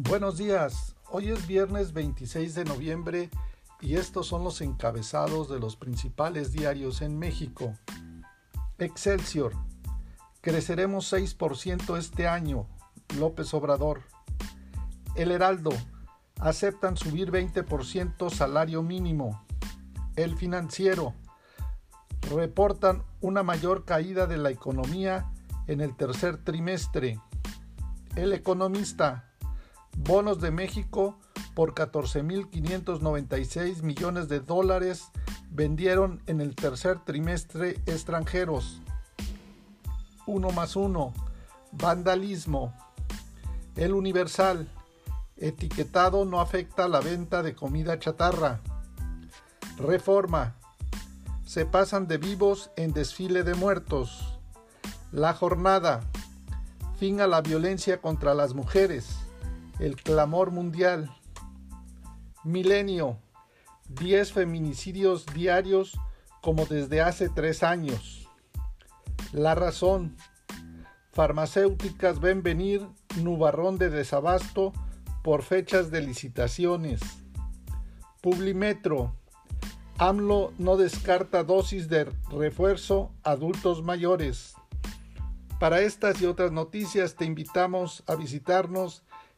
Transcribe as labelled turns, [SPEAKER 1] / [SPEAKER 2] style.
[SPEAKER 1] Buenos días, hoy es viernes 26 de noviembre y estos son los encabezados de los principales diarios en México. Excelsior, creceremos 6% este año, López Obrador. El Heraldo, aceptan subir 20% salario mínimo. El Financiero, reportan una mayor caída de la economía en el tercer trimestre. El Economista, bonos de México por 14.596 millones de dólares vendieron en el tercer trimestre extranjeros. Uno más uno. Vandalismo. El Universal. Etiquetado no afecta la venta de comida chatarra. Reforma. Se pasan de vivos en desfile de muertos. La jornada. Fin a la violencia contra las mujeres el clamor mundial. Milenio. 10 feminicidios diarios como desde hace tres años. La razón. Farmacéuticas ven venir nubarrón de desabasto por fechas de licitaciones. Publimetro. AMLO no descarta dosis de refuerzo adultos mayores. Para estas y otras noticias te invitamos a visitarnos